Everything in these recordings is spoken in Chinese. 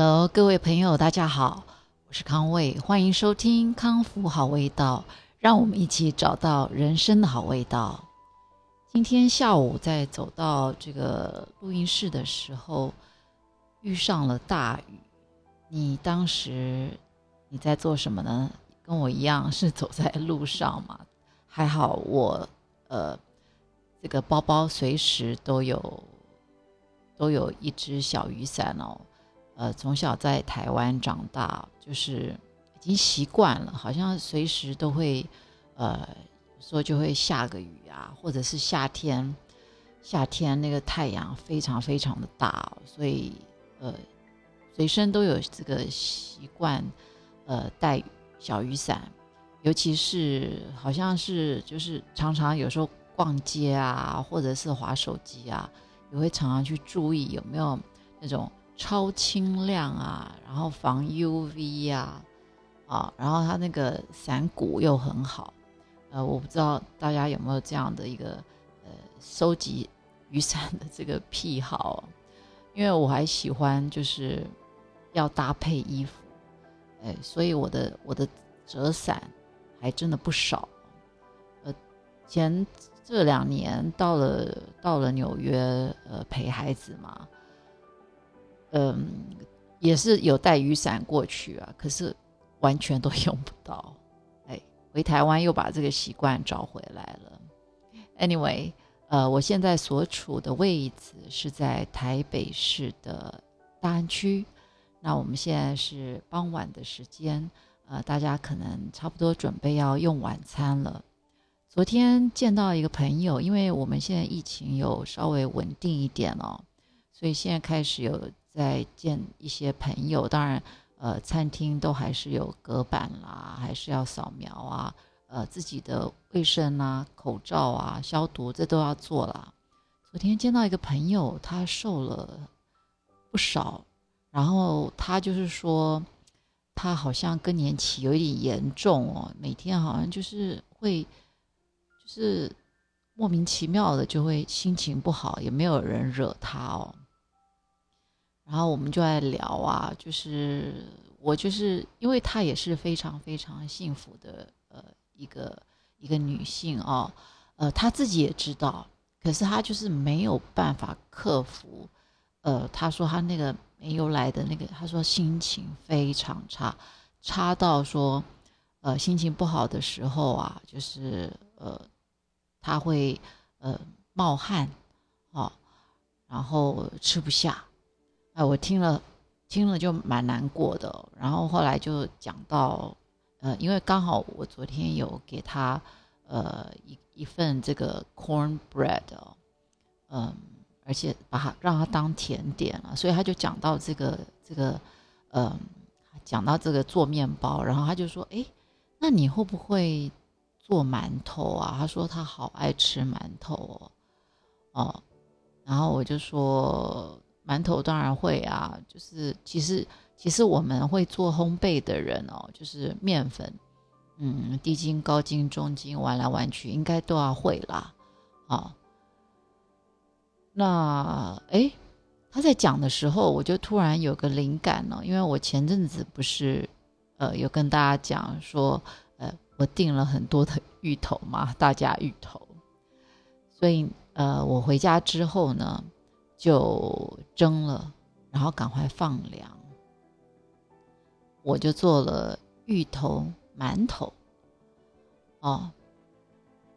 Hello，各位朋友，大家好，我是康卫，欢迎收听康复好味道，让我们一起找到人生的好味道。今天下午在走到这个录音室的时候，遇上了大雨。你当时你在做什么呢？跟我一样是走在路上嘛？还好我呃，这个包包随时都有都有一只小雨伞哦。呃，从小在台湾长大，就是已经习惯了，好像随时都会，呃，说就会下个雨啊，或者是夏天，夏天那个太阳非常非常的大，所以呃，随身都有这个习惯，呃，带小雨伞，尤其是好像是就是常常有时候逛街啊，或者是划手机啊，也会常常去注意有没有那种。超清亮啊，然后防 UV 呀，啊，然后它那个伞骨又很好，呃，我不知道大家有没有这样的一个呃收集雨伞的这个癖好，因为我还喜欢就是要搭配衣服，哎，所以我的我的折伞还真的不少，呃，前这两年到了到了纽约，呃，陪孩子嘛。嗯，也是有带雨伞过去啊，可是完全都用不到。哎，回台湾又把这个习惯找回来了。Anyway，呃，我现在所处的位置是在台北市的大安区。那我们现在是傍晚的时间，呃，大家可能差不多准备要用晚餐了。昨天见到一个朋友，因为我们现在疫情有稍微稳定一点哦，所以现在开始有。在见一些朋友，当然，呃，餐厅都还是有隔板啦，还是要扫描啊，呃，自己的卫生啊、口罩啊、消毒，这都要做啦。昨天见到一个朋友，他瘦了不少，然后他就是说，他好像更年期有一点严重哦，每天好像就是会，就是莫名其妙的就会心情不好，也没有人惹他哦。然后我们就在聊啊，就是我就是因为她也是非常非常幸福的呃一个一个女性哦，呃她自己也知道，可是她就是没有办法克服，呃她说她那个没有来的那个，她说心情非常差，差到说呃心情不好的时候啊，就是呃她会呃冒汗哦，然后吃不下。哎，我听了，听了就蛮难过的。然后后来就讲到，呃，因为刚好我昨天有给他，呃，一一份这个 corn bread，嗯，而且把它让他当甜点了，所以他就讲到这个这个，嗯，讲到这个做面包，然后他就说，哎，那你会不会做馒头啊？他说他好爱吃馒头哦，哦，然后我就说。馒头当然会啊，就是其实其实我们会做烘焙的人哦，就是面粉，嗯，低筋、高筋、中筋，玩来玩去应该都要会啦，啊。那哎，他在讲的时候，我就突然有个灵感了，因为我前阵子不是呃有跟大家讲说，呃，我订了很多的芋头嘛，大家芋头，所以呃，我回家之后呢。就蒸了，然后赶快放凉。我就做了芋头馒头，哦，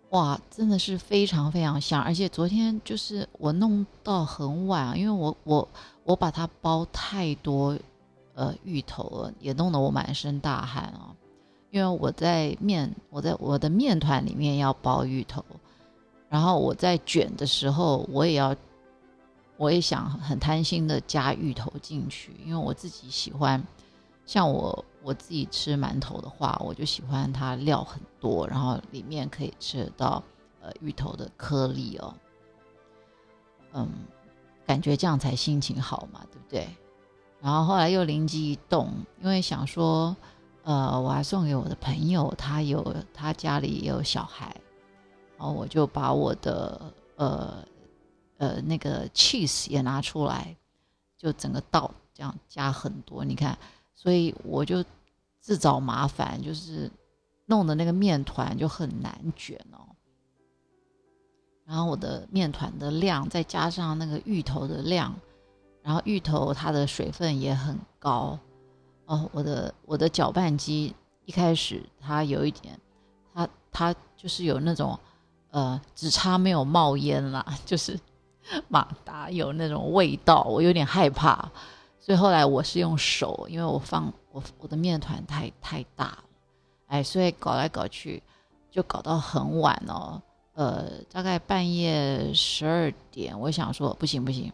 哇，真的是非常非常香！而且昨天就是我弄到很晚，因为我我我把它包太多呃芋头了，也弄得我满身大汗啊。因为我在面我在我的面团里面要包芋头，然后我在卷的时候我也要。我也想很贪心的加芋头进去，因为我自己喜欢，像我我自己吃馒头的话，我就喜欢它料很多，然后里面可以吃到呃芋头的颗粒哦，嗯，感觉这样才心情好嘛，对不对？然后后来又灵机一动，因为想说，呃，我还送给我的朋友，他有他家里也有小孩，然后我就把我的呃。呃，那个 cheese 也拿出来，就整个倒这样加很多，你看，所以我就自找麻烦，就是弄的那个面团就很难卷哦。然后我的面团的量，再加上那个芋头的量，然后芋头它的水分也很高哦。我的我的搅拌机一开始它有一点，它它就是有那种呃，只差没有冒烟啦，就是 马达有那种味道，我有点害怕。所以后来我是用手，因为我放我我的面团太太大了，哎，所以搞来搞去就搞到很晚哦。呃，大概半夜十二点，我想说不行不行，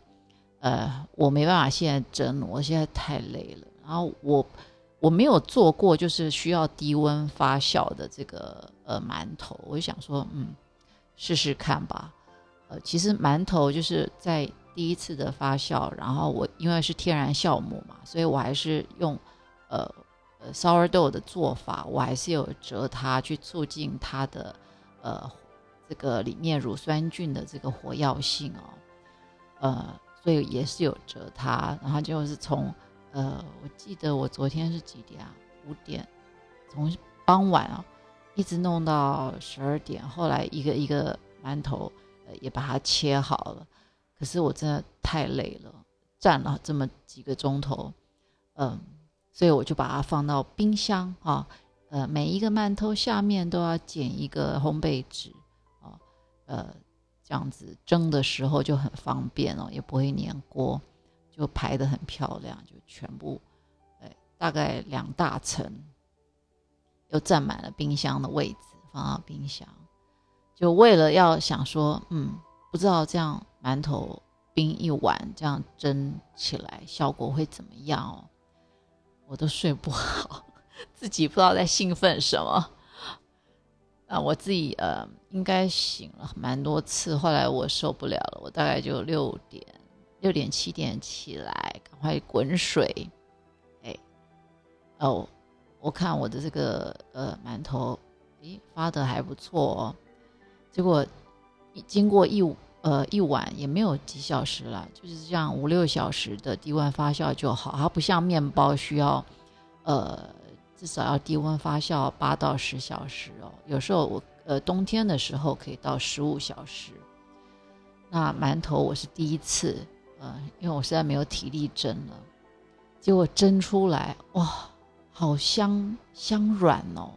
呃，我没办法现在蒸，我现在太累了。然后我我没有做过就是需要低温发酵的这个呃馒头，我就想说嗯试试看吧。呃，其实馒头就是在第一次的发酵，然后我因为是天然酵母嘛，所以我还是用呃呃 sourdough 的做法，我还是有折它去促进它的呃。这个里面乳酸菌的这个活药性哦，呃，所以也是有折它，然后就是从呃，我记得我昨天是几点啊？五点，从傍晚啊一直弄到十二点，后来一个一个馒头也把它切好了，可是我真的太累了，站了这么几个钟头，嗯，所以我就把它放到冰箱啊，呃，每一个馒头下面都要剪一个烘焙纸。呃，这样子蒸的时候就很方便哦，也不会粘锅，就排的很漂亮，就全部，哎，大概两大层，又占满了冰箱的位置，放到冰箱，就为了要想说，嗯，不知道这样馒头冰一晚，这样蒸起来效果会怎么样哦？我都睡不好，自己不知道在兴奋什么。啊，我自己呃，应该醒了蛮多次，后来我受不了了，我大概就六点、六点七点起来，赶快滚水。哎，哦，我看我的这个呃馒头，诶，发的还不错哦。结果经过一呃一晚也没有几小时了，就是这样五六小时的低温发酵就好，它不像面包需要呃。至少要低温发酵八到十小时哦，有时候我呃冬天的时候可以到十五小时。那馒头我是第一次，呃，因为我实在没有体力蒸了，结果蒸出来哇，好香香软哦，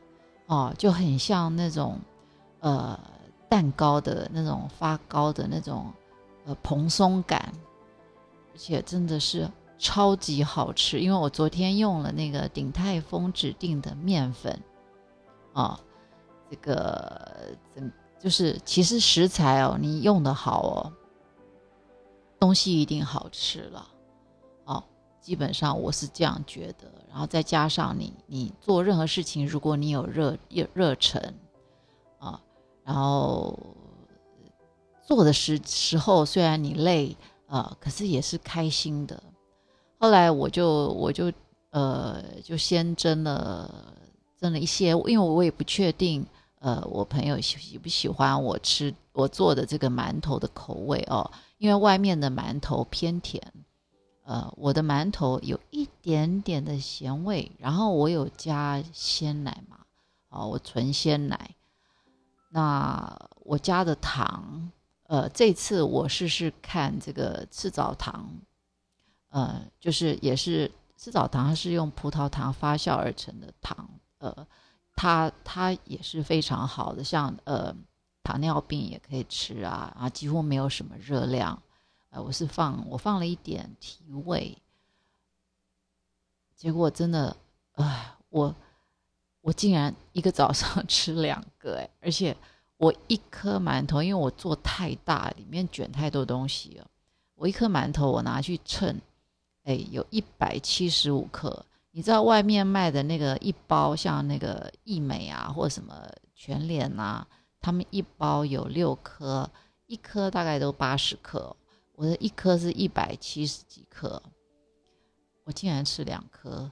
哦，就很像那种呃蛋糕的那种发糕的那种呃蓬松感，而且真的是。超级好吃，因为我昨天用了那个鼎泰丰指定的面粉，啊，这个怎就是其实食材哦，你用的好哦，东西一定好吃了，哦，基本上我是这样觉得。然后再加上你你做任何事情，如果你有热热热忱，然后做的时时候虽然你累啊，可是也是开心的。后来我就我就呃就先蒸了蒸了一些，因为我也不确定呃我朋友喜不喜欢我吃我做的这个馒头的口味哦，因为外面的馒头偏甜，呃我的馒头有一点点的咸味，然后我有加鲜奶嘛，哦我纯鲜奶，那我加的糖，呃这次我试试看这个赤藻糖。呃，就是也是赤藻糖，它是用葡萄糖发酵而成的糖，呃，它它也是非常好的，像呃糖尿病也可以吃啊，啊几乎没有什么热量，呃，我是放我放了一点提味，结果真的，哎，我我竟然一个早上 吃两个，哎，而且我一颗馒头，因为我做太大，里面卷太多东西了，我一颗馒头我拿去称。哎，有一百七十五克。你知道外面卖的那个一包，像那个益美啊，或什么全脸啊，他们一包有六颗，一颗大概都八十克。我的一颗是一百七十几克，我竟然吃两颗。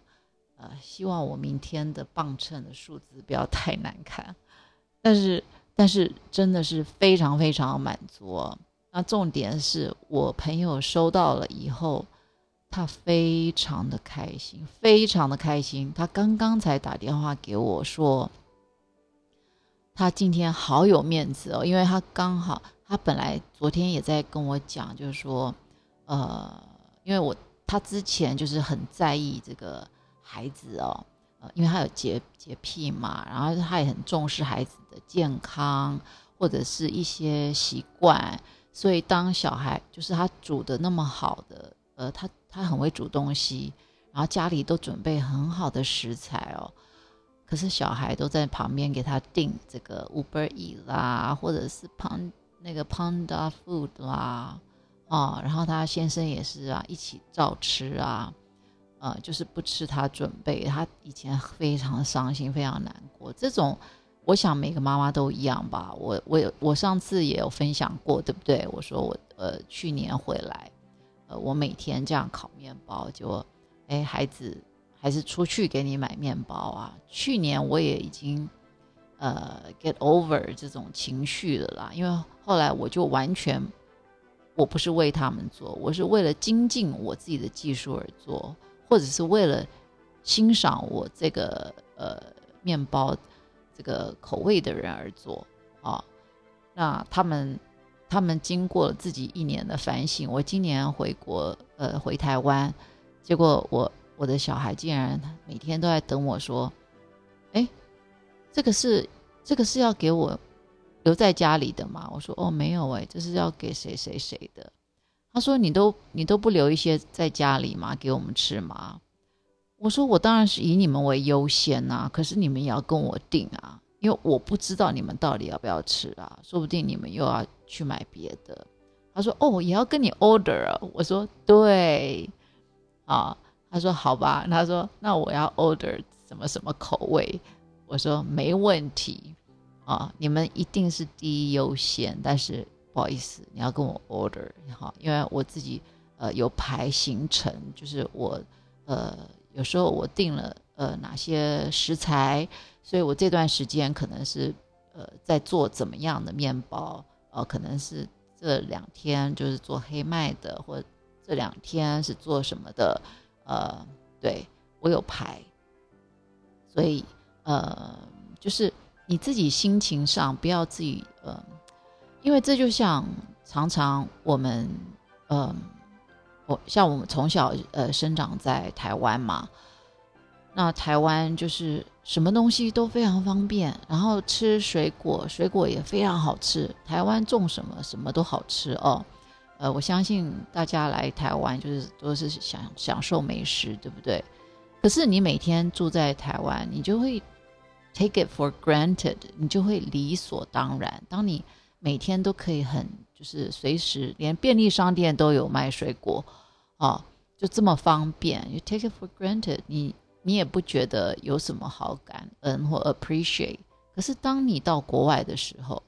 呃，希望我明天的磅秤的数字不要太难看。但是，但是真的是非常非常满足。那重点是我朋友收到了以后。他非常的开心，非常的开心。他刚刚才打电话给我说，他今天好有面子哦，因为他刚好，他本来昨天也在跟我讲，就是说，呃，因为我他之前就是很在意这个孩子哦，呃，因为他有洁洁癖嘛，然后他也很重视孩子的健康或者是一些习惯，所以当小孩就是他煮的那么好的，呃，他。他很会煮东西，然后家里都准备很好的食材哦。可是小孩都在旁边给他订这个 Uber E 啦，或者是 Pan 那个 Panda Food 啦，啊，然后他先生也是啊，一起照吃啊，呃，就是不吃他准备。他以前非常伤心，非常难过。这种我想每个妈妈都一样吧。我我我上次也有分享过，对不对？我说我呃去年回来。呃，我每天这样烤面包，就，哎，孩子还是出去给你买面包啊。去年我也已经，呃，get over 这种情绪了啦。因为后来我就完全，我不是为他们做，我是为了精进我自己的技术而做，或者是为了欣赏我这个呃面包这个口味的人而做啊。那他们。他们经过了自己一年的反省，我今年回国，呃，回台湾，结果我我的小孩竟然每天都在等我说，哎，这个是这个是要给我留在家里的吗？我说哦，没有哎，这是要给谁谁谁的。他说你都你都不留一些在家里吗？给我们吃吗？我说我当然是以你们为优先呐，可是你们也要跟我订啊。因为我不知道你们到底要不要吃啊，说不定你们又要去买别的。他说：“哦，也要跟你 order 啊。”我说：“对，啊。”他说：“好吧。”他说：“那我要 order 什么什么口味？”我说：“没问题，啊，你们一定是第一优先。但是不好意思，你要跟我 order 哈，因为我自己呃有排行程，就是我呃有时候我定了呃哪些食材。”所以我这段时间可能是，呃，在做怎么样的面包，呃，可能是这两天就是做黑麦的，或这两天是做什么的，呃，对我有排，所以呃，就是你自己心情上不要自己，呃，因为这就像常常我们，嗯，我像我们从小呃生长在台湾嘛。那台湾就是什么东西都非常方便，然后吃水果，水果也非常好吃。台湾种什么什么都好吃哦。呃，我相信大家来台湾就是都是享享受美食，对不对？可是你每天住在台湾，你就会 take it for granted，你就会理所当然。当你每天都可以很就是随时连便利商店都有卖水果啊，就这么方便，you take it for granted，你。你也不觉得有什么好感恩或 appreciate，可是当你到国外的时候，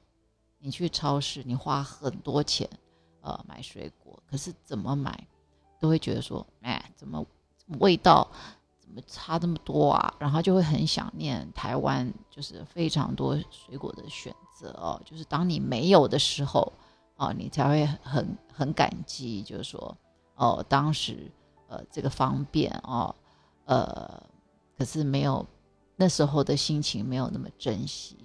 你去超市，你花很多钱，呃，买水果，可是怎么买，都会觉得说，哎，怎么味道怎么差这么多啊？然后就会很想念台湾，就是非常多水果的选择哦。就是当你没有的时候，哦，你才会很很感激，就是说，哦，当时呃这个方便哦，呃。可是没有那时候的心情，没有那么珍惜。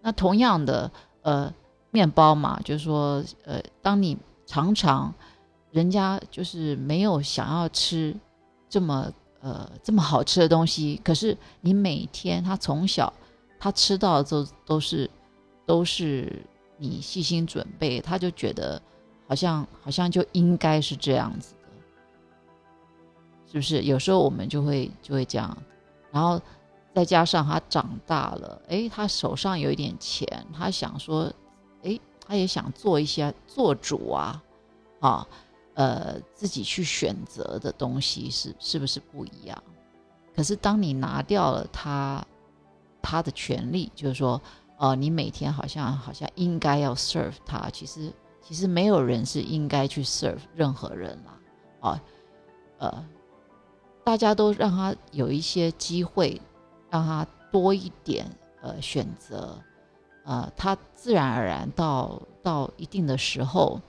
那同样的，呃，面包嘛，就是说，呃，当你常常人家就是没有想要吃这么呃这么好吃的东西，可是你每天他从小他吃到的都都是都是你细心准备，他就觉得好像好像就应该是这样子的，是不是？有时候我们就会就会这样。然后再加上他长大了，哎，他手上有一点钱，他想说，哎，他也想做一些做主啊，啊，呃，自己去选择的东西是是不是不一样？可是当你拿掉了他他的权利，就是说，呃，你每天好像好像应该要 serve 他，其实其实没有人是应该去 serve 任何人啦，啊，呃。大家都让他有一些机会，让他多一点呃选择，呃，他自然而然到到一定的时候，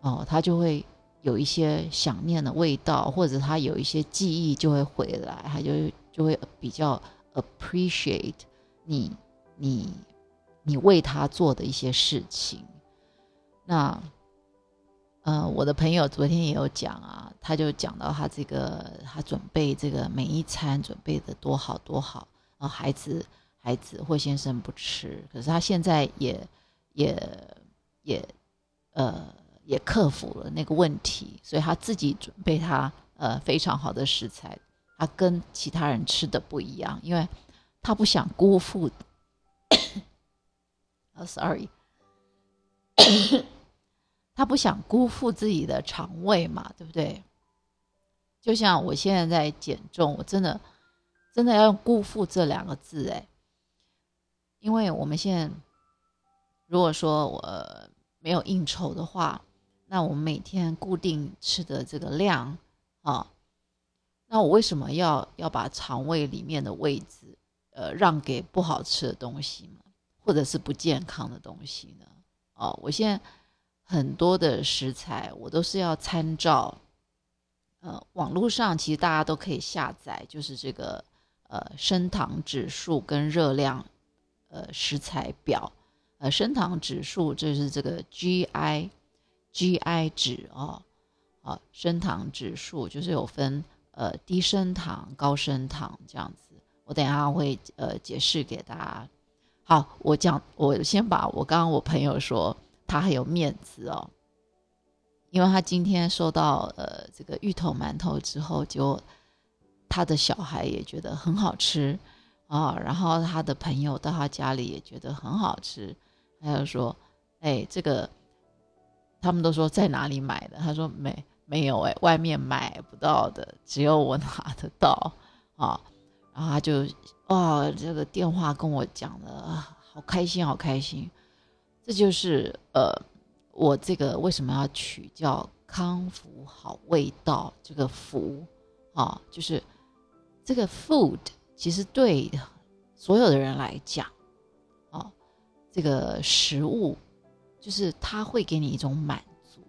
哦，他就会有一些想念的味道，或者他有一些记忆就会回来，他就就会比较 appreciate 你你你为他做的一些事情。那呃，我的朋友昨天也有讲啊，他就讲到他这个他准备这个每一餐准备的多好多好啊，孩子孩子或先生不吃，可是他现在也也也呃。也克服了那个问题，所以他自己准备他呃非常好的食材，他跟其他人吃的不一样，因为他不想辜负。啊，sorry，他不想辜负自己的肠胃嘛，对不对？就像我现在在减重，我真的真的要用“辜负”这两个字哎，因为我们现在如果说我没有应酬的话。那我们每天固定吃的这个量啊，那我为什么要要把肠胃里面的位置呃让给不好吃的东西呢？或者是不健康的东西呢？哦，我现在很多的食材我都是要参照呃网络上其实大家都可以下载，就是这个呃升糖指数跟热量呃食材表呃升糖指数就是这个 GI。GI 值哦，啊，升糖指数就是有分呃低升糖、高升糖这样子。我等下会呃解释给大家。好，我讲，我先把我刚刚我朋友说他很有面子哦，因为他今天收到呃这个芋头馒头之后，就他的小孩也觉得很好吃啊，然后他的朋友到他家里也觉得很好吃，他就说，哎，这个。他们都说在哪里买的？他说没没有哎，外面买不到的，只有我拿得到啊。然后他就哇，这个电话跟我讲的，好开心，好开心。这就是呃，我这个为什么要取叫康福好味道这个福啊，就是这个 food 其实对所有的人来讲啊，这个食物。就是它会给你一种满足。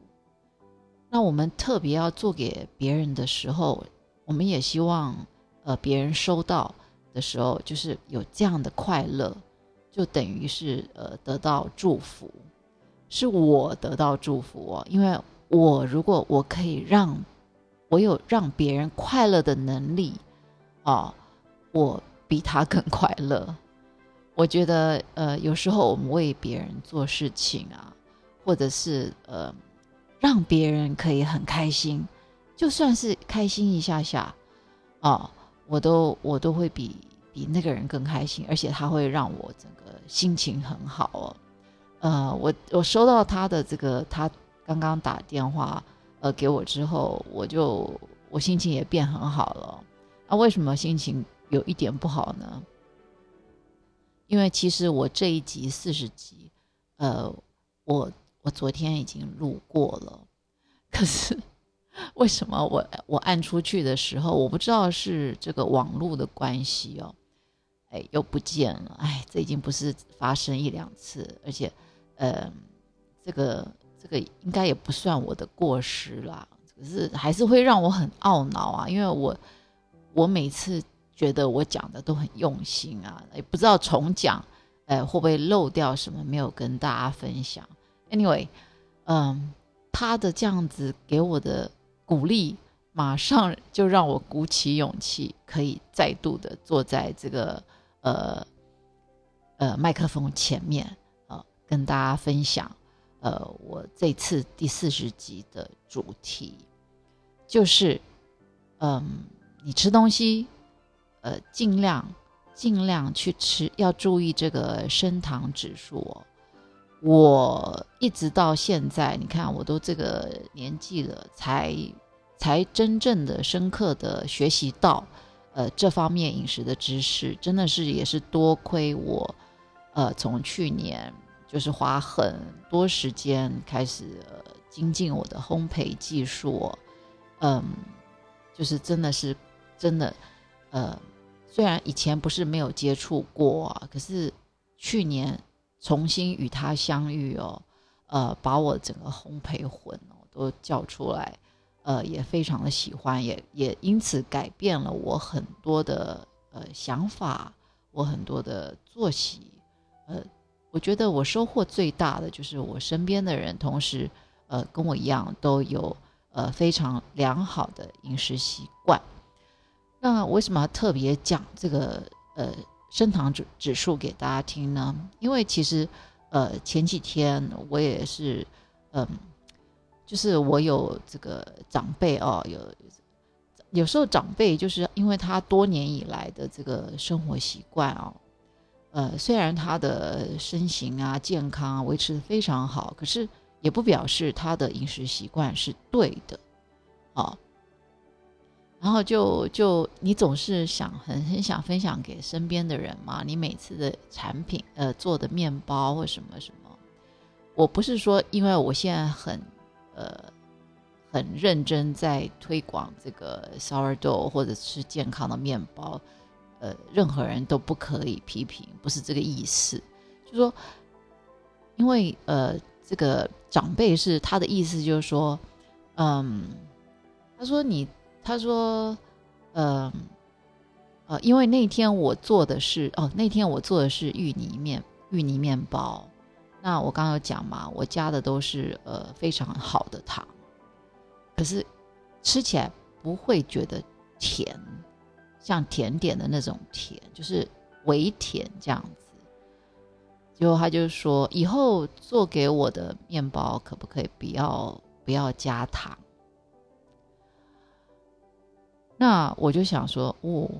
那我们特别要做给别人的时候，我们也希望，呃，别人收到的时候，就是有这样的快乐，就等于是呃得到祝福，是我得到祝福哦。因为我如果我可以让我有让别人快乐的能力，哦，我比他更快乐。我觉得，呃，有时候我们为别人做事情啊，或者是呃，让别人可以很开心，就算是开心一下下，啊，我都我都会比比那个人更开心，而且他会让我整个心情很好哦。呃，我我收到他的这个，他刚刚打电话呃给我之后，我就我心情也变很好了。那为什么心情有一点不好呢？因为其实我这一集四十集，呃，我我昨天已经录过了，可是为什么我我按出去的时候，我不知道是这个网络的关系哦，哎，又不见了，哎，这已经不是发生一两次，而且，呃，这个这个应该也不算我的过失啦，可是还是会让我很懊恼啊，因为我我每次。觉得我讲的都很用心啊，也不知道重讲，呃，会不会漏掉什么没有跟大家分享？Anyway，嗯，他的这样子给我的鼓励，马上就让我鼓起勇气，可以再度的坐在这个呃呃麦克风前面，呃，跟大家分享，呃，我这次第四十集的主题就是，嗯，你吃东西。呃，尽量尽量去吃，要注意这个升糖指数哦。我一直到现在，你看我都这个年纪了，才才真正的深刻的学习到，呃，这方面饮食的知识，真的是也是多亏我，呃，从去年就是花很多时间开始呃精进我的烘焙技术，嗯，就是真的是真的，呃。虽然以前不是没有接触过，可是去年重新与他相遇哦，呃，把我整个烘焙魂哦都叫出来，呃也非常的喜欢，也也因此改变了我很多的呃想法，我很多的作息。呃，我觉得我收获最大的就是我身边的人，同时呃跟我一样都有呃非常良好的饮食习惯。那为什么要特别讲这个呃升糖指指数给大家听呢？因为其实呃前几天我也是嗯，就是我有这个长辈哦，有有时候长辈就是因为他多年以来的这个生活习惯哦，呃虽然他的身形啊健康维持的非常好，可是也不表示他的饮食习惯是对的啊。然后就就你总是想很很想分享给身边的人嘛，你每次的产品呃做的面包或什么什么，我不是说因为我现在很呃很认真在推广这个 sourdough 或者是健康的面包，呃任何人都不可以批评，不是这个意思，就说因为呃这个长辈是他的意思就是说，嗯，他说你。他说：“呃，呃，因为那天我做的是哦，那天我做的是芋泥面芋泥面包。那我刚刚有讲嘛，我加的都是呃非常好的糖，可是吃起来不会觉得甜，像甜点的那种甜，就是微甜这样子。结果他就说，以后做给我的面包可不可以不要不要加糖？”那我就想说，哦，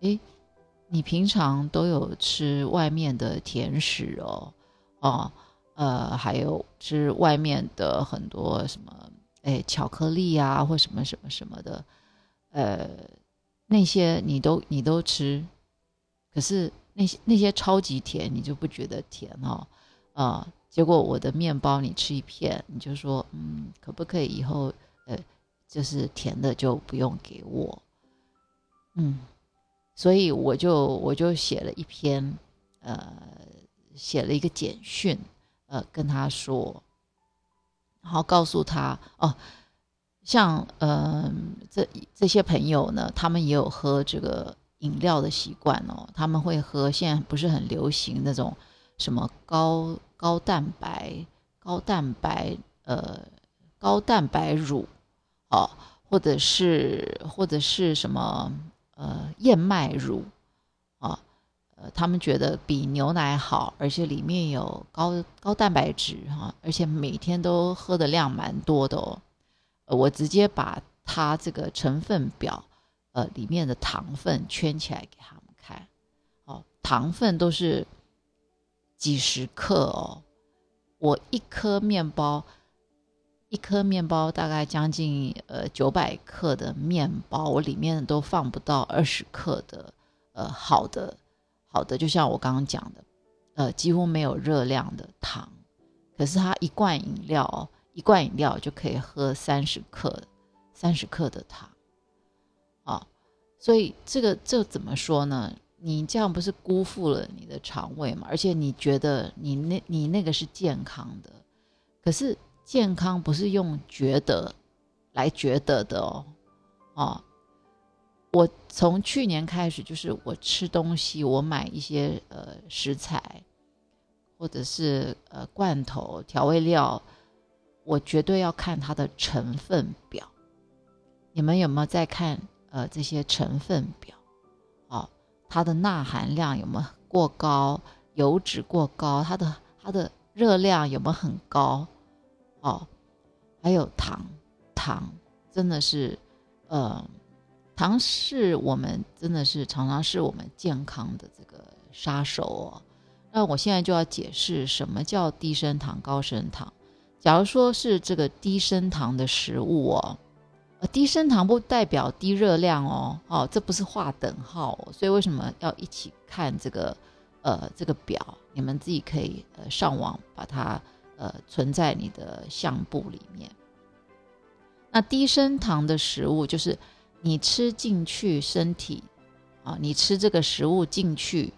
诶，你平常都有吃外面的甜食哦，哦，呃，还有吃外面的很多什么，诶，巧克力啊，或什么什么什么的，呃，那些你都你都吃，可是那些那些超级甜，你就不觉得甜哦，啊，结果我的面包你吃一片，你就说，嗯，可不可以以后，呃。就是甜的就不用给我，嗯，所以我就我就写了一篇，呃，写了一个简讯，呃，跟他说，然后告诉他哦，像呃这这些朋友呢，他们也有喝这个饮料的习惯哦，他们会喝现在不是很流行那种什么高高蛋白高蛋白呃高蛋白乳。哦，或者是或者是什么呃燕麦乳啊，呃，他们觉得比牛奶好，而且里面有高高蛋白质哈，而且每天都喝的量蛮多的哦。我直接把它这个成分表呃里面的糖分圈起来给他们看，哦，糖分都是几十克哦，我一颗面包。一颗面包大概将近呃九百克的面包，我里面都放不到二十克的呃好的好的，就像我刚刚讲的，呃几乎没有热量的糖，可是它一罐饮料一罐饮料就可以喝三十克三十克的糖啊，所以这个这怎么说呢？你这样不是辜负了你的肠胃吗？而且你觉得你那你那个是健康的，可是。健康不是用觉得来觉得的哦，哦，我从去年开始，就是我吃东西，我买一些呃食材，或者是呃罐头调味料，我绝对要看它的成分表。你们有没有在看呃这些成分表？哦，它的钠含量有没有过高？油脂过高？它的它的热量有没有很高？哦，还有糖，糖真的是，呃，糖是我们真的是常常是我们健康的这个杀手哦。那我现在就要解释什么叫低升糖、高升糖。假如说是这个低升糖的食物哦，呃，低升糖不代表低热量哦，哦，这不是划等号。所以为什么要一起看这个呃这个表？你们自己可以呃上网把它。呃，存在你的相簿里面。那低升糖的食物，就是你吃进去身体啊，你吃这个食物进去，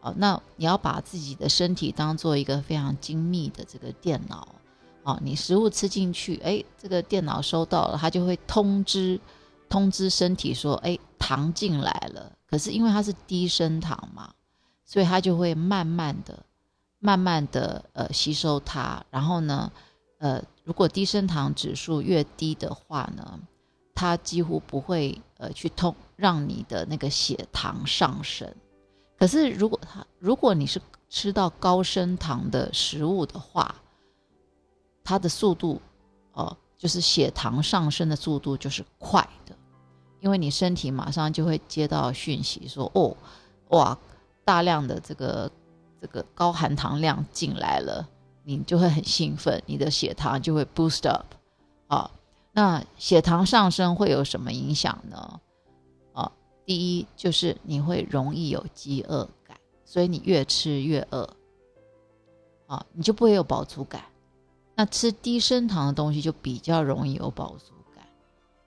啊，那你要把自己的身体当做一个非常精密的这个电脑，哦，你食物吃进去，哎，这个电脑收到了，它就会通知通知身体说，哎，糖进来了。可是因为它是低升糖嘛，所以它就会慢慢的、慢慢的呃吸收它。然后呢，呃，如果低升糖指数越低的话呢，它几乎不会呃去通让你的那个血糖上升。可是如果它如果你是吃到高升糖的食物的话，它的速度，哦，就是血糖上升的速度就是快的，因为你身体马上就会接到讯息说，哦，哇，大量的这个这个高含糖量进来了，你就会很兴奋，你的血糖就会 boost up，啊，那血糖上升会有什么影响呢？啊，第一就是你会容易有饥饿感，所以你越吃越饿，啊，你就不会有饱足感。那吃低升糖的东西就比较容易有饱足感，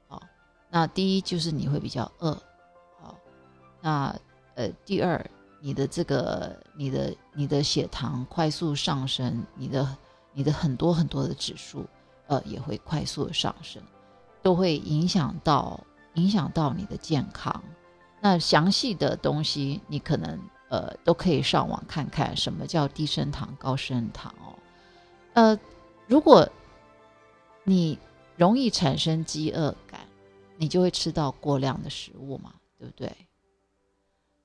好，那第一就是你会比较饿，好，那呃第二，你的这个你的你的血糖快速上升，你的你的很多很多的指数呃也会快速的上升，都会影响到影响到你的健康。那详细的东西你可能呃都可以上网看看什么叫低升糖、高升糖哦，呃。如果你容易产生饥饿感，你就会吃到过量的食物嘛，对不对？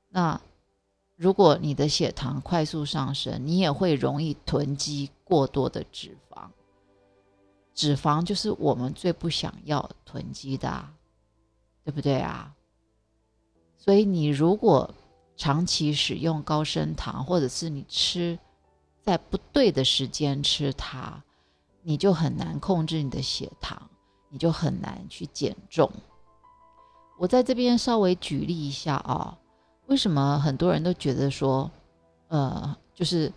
那如果你的血糖快速上升，你也会容易囤积过多的脂肪。脂肪就是我们最不想要囤积的，对不对啊？所以你如果长期使用高升糖，或者是你吃在不对的时间吃它。你就很难控制你的血糖，你就很难去减重。我在这边稍微举例一下啊，为什么很多人都觉得说，呃，就是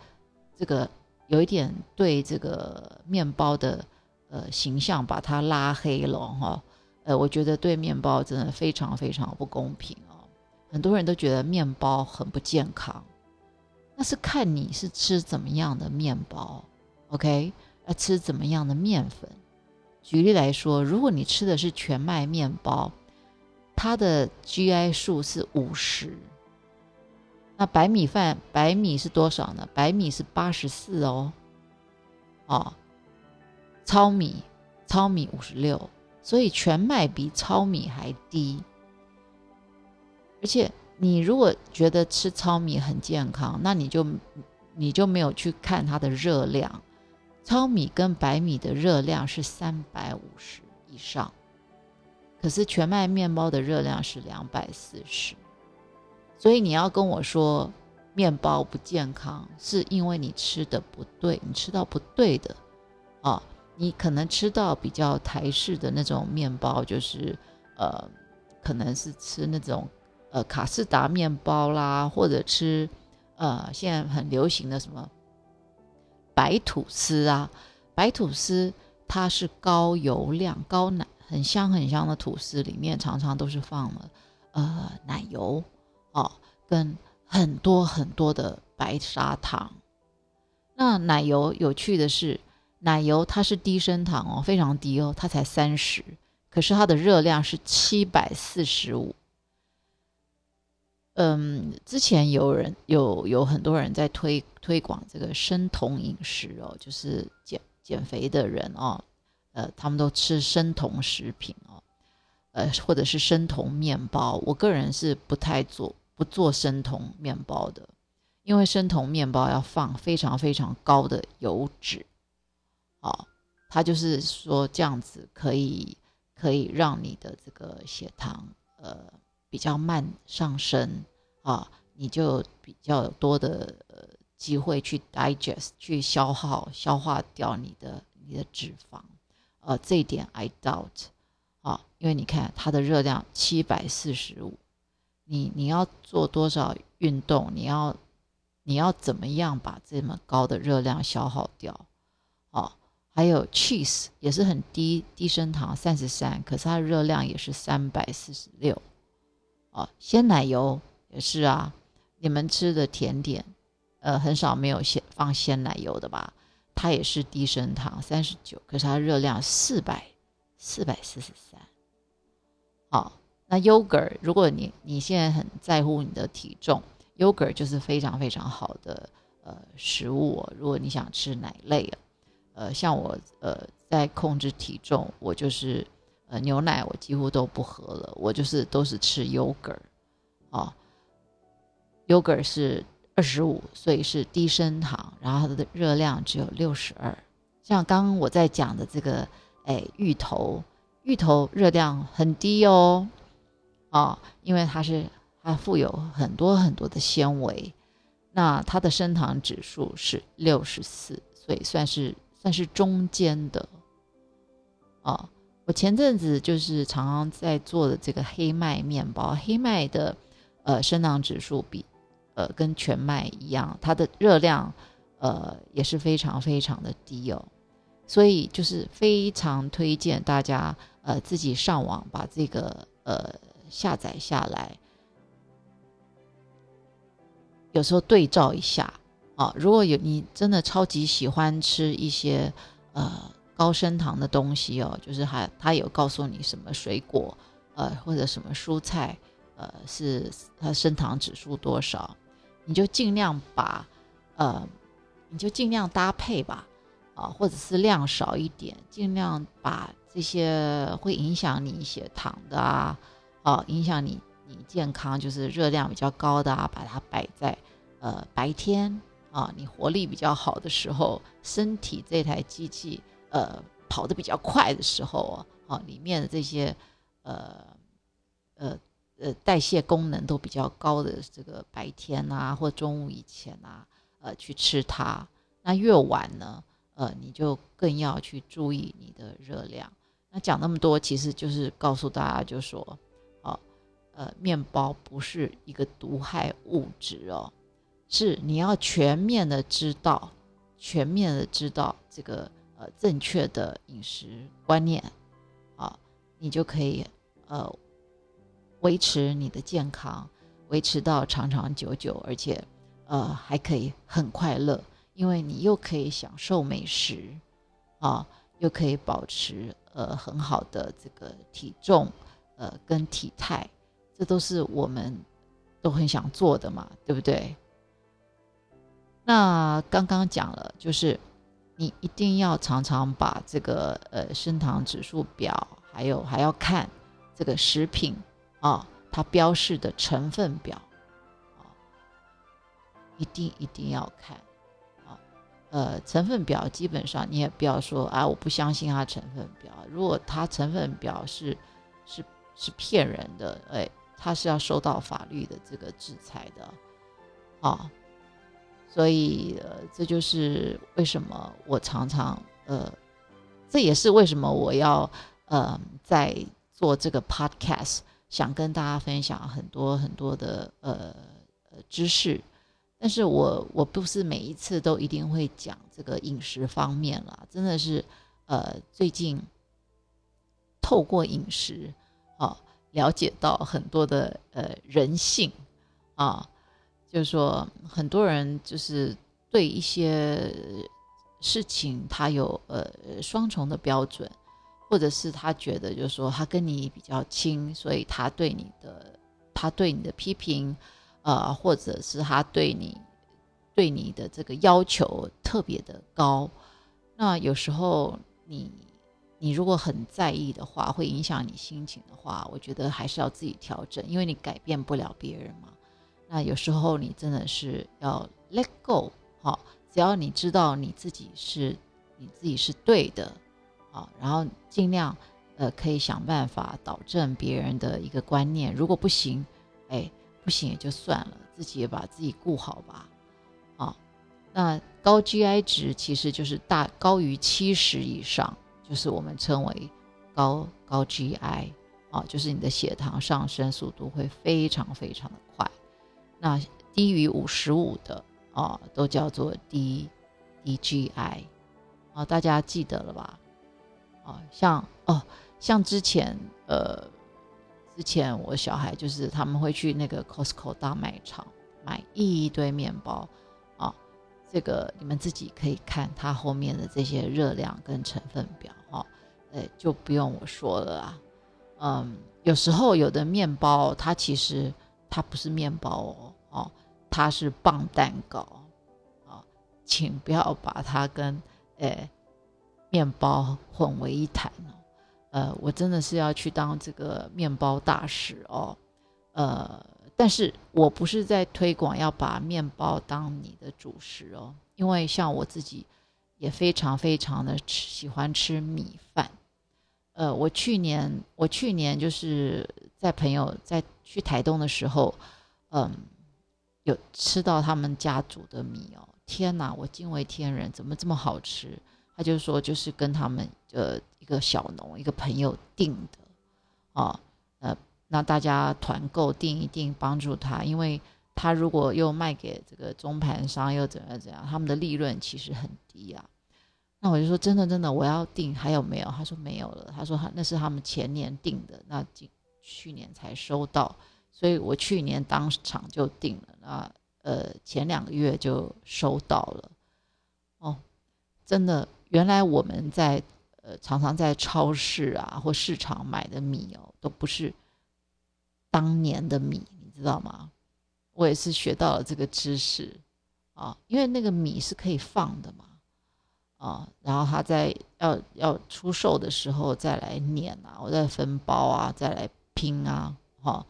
这个有一点对这个面包的呃形象把它拉黑了哈？呃，我觉得对面包真的非常非常不公平哦。很多人都觉得面包很不健康，那是看你是吃怎么样的面包，OK？要吃怎么样的面粉？举例来说，如果你吃的是全麦面包，它的 GI 数是五十。那白米饭，白米是多少呢？白米是八十四哦。哦，糙米，糙米五十六，所以全麦比糙米还低。而且，你如果觉得吃糙米很健康，那你就你就没有去看它的热量。糙米跟白米的热量是三百五十以上，可是全麦面包的热量是两百四十，所以你要跟我说面包不健康，是因为你吃的不对，你吃到不对的啊，你可能吃到比较台式的那种面包，就是呃，可能是吃那种呃卡士达面包啦，或者吃呃现在很流行的什么。白吐司啊，白吐司它是高油量、高奶，很香很香的吐司，里面常常都是放了呃奶油哦，跟很多很多的白砂糖。那奶油有趣的是，奶油它是低升糖哦，非常低哦，它才三十，可是它的热量是七百四十五。嗯，之前有人有有很多人在推推广这个生酮饮食哦，就是减减肥的人哦，呃，他们都吃生酮食品哦，呃，或者是生酮面包。我个人是不太做不做生酮面包的，因为生酮面包要放非常非常高的油脂，哦，它就是说这样子可以可以让你的这个血糖呃。比较慢上升啊，你就比较多的呃机会去 digest 去消耗消化掉你的你的脂肪，呃，这一点 I doubt 啊，因为你看它的热量七百四十五，你你要做多少运动，你要你要怎么样把这么高的热量消耗掉？哦，还有 cheese 也是很低低升糖三十三，可是它的热量也是三百四十六。哦，鲜奶油也是啊，你们吃的甜点，呃，很少没有鲜放鲜奶油的吧？它也是低升糖，三十九，可是它热量四百四百四十三。好，那 yogurt，如果你你现在很在乎你的体重，yogurt 就是非常非常好的呃食物。如果你想吃奶类啊，呃，像我呃在控制体重，我就是呃牛奶我几乎都不喝了，我就是都是吃 yogurt。啊，yogurt 是。二十五，所以是低升糖，然后它的热量只有六十二。像刚刚我在讲的这个，哎，芋头，芋头热量很低哦，啊，因为它是它富有很多很多的纤维，那它的升糖指数是六十四，所以算是算是中间的。哦，我前阵子就是常常在做的这个黑麦面包，黑麦的呃升糖指数比。呃，跟全麦一样，它的热量，呃，也是非常非常的低哦，所以就是非常推荐大家，呃，自己上网把这个呃下载下来，有时候对照一下啊，如果有你真的超级喜欢吃一些呃高升糖的东西哦，就是还他有告诉你什么水果，呃，或者什么蔬菜，呃，是它升糖指数多少。你就尽量把，呃，你就尽量搭配吧，啊，或者是量少一点，尽量把这些会影响你血糖的啊，啊，影响你你健康就是热量比较高的啊，把它摆在呃白天啊，你活力比较好的时候，身体这台机器呃跑得比较快的时候啊，里面的这些呃呃。呃，代谢功能都比较高的这个白天啊，或中午以前啊，呃，去吃它。那越晚呢，呃，你就更要去注意你的热量。那讲那么多，其实就是告诉大家，就说，呃，面包不是一个毒害物质哦，是你要全面的知道，全面的知道这个呃正确的饮食观念，啊，你就可以呃。维持你的健康，维持到长长久久，而且，呃，还可以很快乐，因为你又可以享受美食，啊，又可以保持呃很好的这个体重，呃，跟体态，这都是我们都很想做的嘛，对不对？那刚刚讲了，就是你一定要常常把这个呃升糖指数表，还有还要看这个食品。啊，它标示的成分表，啊，一定一定要看，啊，呃，成分表基本上你也不要说啊，我不相信它成分表。如果它成分表是是是骗人的，哎，他是要受到法律的这个制裁的，啊，所以呃，这就是为什么我常常呃，这也是为什么我要呃在做这个 podcast。想跟大家分享很多很多的呃呃知识，但是我我不是每一次都一定会讲这个饮食方面了，真的是呃最近透过饮食啊了解到很多的呃人性啊，就是说很多人就是对一些事情他有呃双重的标准。或者是他觉得，就是说他跟你比较亲，所以他对你的他对你的批评，呃，或者是他对你对你的这个要求特别的高。那有时候你你如果很在意的话，会影响你心情的话，我觉得还是要自己调整，因为你改变不了别人嘛。那有时候你真的是要 let go，好，只要你知道你自己是你自己是对的。啊，然后尽量，呃，可以想办法导正别人的一个观念。如果不行，哎，不行也就算了，自己也把自己顾好吧。啊，那高 GI 值其实就是大高于七十以上，就是我们称为高高 GI，啊，就是你的血糖上升速度会非常非常的快。那低于五十五的，啊，都叫做低低 GI，啊，大家记得了吧？啊，像哦，像之前呃，之前我小孩就是他们会去那个 Costco 大卖场买一堆面包，这个你们自己可以看它后面的这些热量跟成分表哈，呃，就不用我说了啊。嗯，有时候有的面包它其实它不是面包哦，哦，它是棒蛋糕啊，请不要把它跟诶面包混为一谈哦。呃，我真的是要去当这个面包大使哦，呃。但是我不是在推广要把面包当你的主食哦，因为像我自己也非常非常的吃喜欢吃米饭。呃，我去年我去年就是在朋友在去台东的时候，嗯，有吃到他们家煮的米哦，天哪，我惊为天人，怎么这么好吃？他就说就是跟他们呃一个小农一个朋友订的啊，那大家团购订一订，帮助他，因为他如果又卖给这个中盘商，又怎样怎样，他们的利润其实很低啊。那我就说，真的真的，我要订，还有没有？他说没有了。他说他那是他们前年订的，那今去年才收到，所以我去年当场就订了，那呃前两个月就收到了。哦，真的，原来我们在呃常常在超市啊或市场买的米哦，都不是。当年的米，你知道吗？我也是学到了这个知识啊，因为那个米是可以放的嘛，啊，然后他在要要出售的时候再来碾啊，我再分包啊，再来拼啊，哈，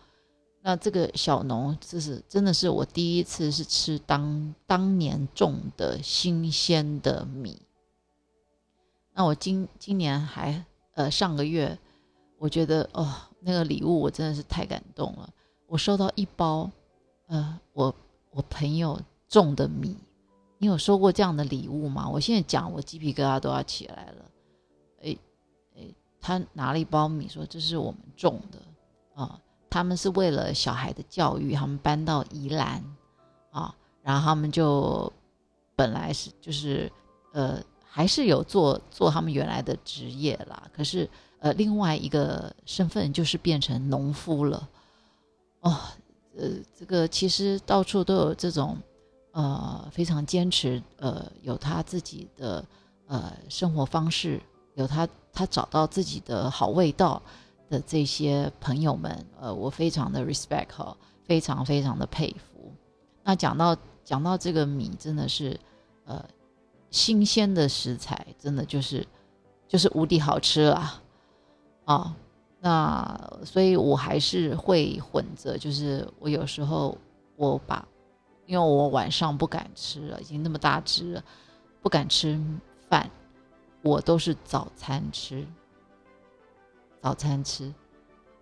那这个小农这是真的是我第一次是吃当当年种的新鲜的米，那我今今年还呃上个月，我觉得哦。那个礼物我真的是太感动了。我收到一包，呃，我我朋友种的米。你有收过这样的礼物吗？我现在讲，我鸡皮疙瘩都要起来了。哎哎，他拿了一包米，说这是我们种的啊。他们是为了小孩的教育，他们搬到宜兰啊，然后他们就本来是就是呃，还是有做做他们原来的职业啦，可是。呃，另外一个身份就是变成农夫了，哦，呃，这个其实到处都有这种，呃，非常坚持，呃，有他自己的呃生活方式，有他他找到自己的好味道的这些朋友们，呃，我非常的 respect 哈，非常非常的佩服。那讲到讲到这个米，真的是，呃，新鲜的食材，真的就是就是无敌好吃了。啊，那所以我还是会混着，就是我有时候我把，因为我晚上不敢吃了，已经那么大只了，不敢吃饭，我都是早餐吃，早餐吃，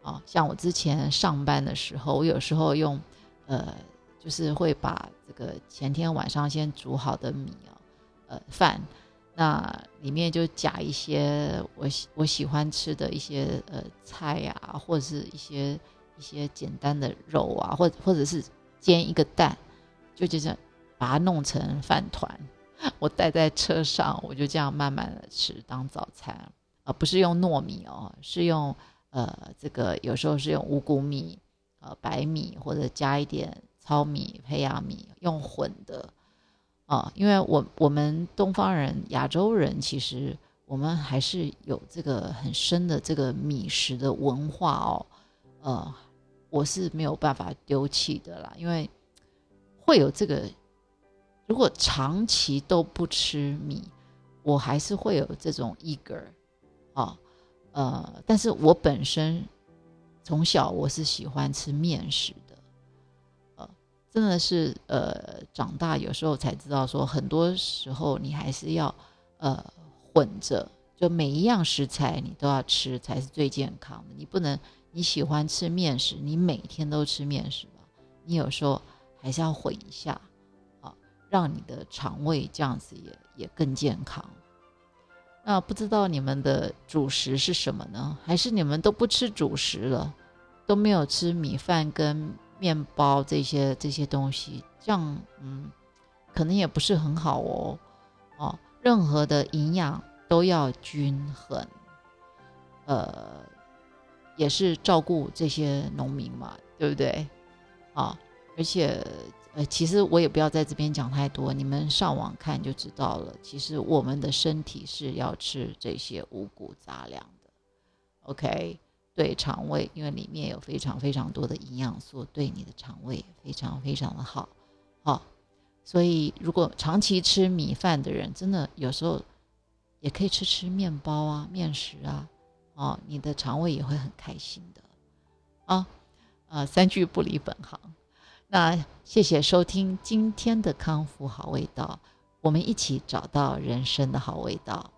啊，像我之前上班的时候，我有时候用，呃，就是会把这个前天晚上先煮好的米啊，呃，饭。那里面就夹一些我喜我喜欢吃的一些呃菜呀，或者是一些一些简单的肉啊，或或者是煎一个蛋，就就这样把它弄成饭团，我带在车上，我就这样慢慢的吃当早餐，而不是用糯米哦，是用呃这个有时候是用五谷米、呃白米或者加一点糙米、胚芽米，用混的。啊，因为我我们东方人、亚洲人，其实我们还是有这个很深的这个米食的文化哦。呃，我是没有办法丢弃的啦，因为会有这个，如果长期都不吃米，我还是会有这种 eager 啊，呃，但是我本身从小我是喜欢吃面食。真的是，呃，长大有时候才知道，说很多时候你还是要，呃，混着，就每一样食材你都要吃才是最健康的。你不能你喜欢吃面食，你每天都吃面食吧？你有时候还是要混一下，啊，让你的肠胃这样子也也更健康。那不知道你们的主食是什么呢？还是你们都不吃主食了，都没有吃米饭跟？面包这些这些东西，这样嗯，可能也不是很好哦。哦，任何的营养都要均衡，呃，也是照顾这些农民嘛，对不对？啊，而且呃，其实我也不要在这边讲太多，你们上网看就知道了。其实我们的身体是要吃这些五谷杂粮的，OK？对肠胃，因为里面有非常非常多的营养素，对你的肠胃非常非常的好，好。所以如果长期吃米饭的人，真的有时候也可以吃吃面包啊、面食啊，哦，你的肠胃也会很开心的，啊。啊，三句不离本行。那谢谢收听今天的康复好味道，我们一起找到人生的好味道。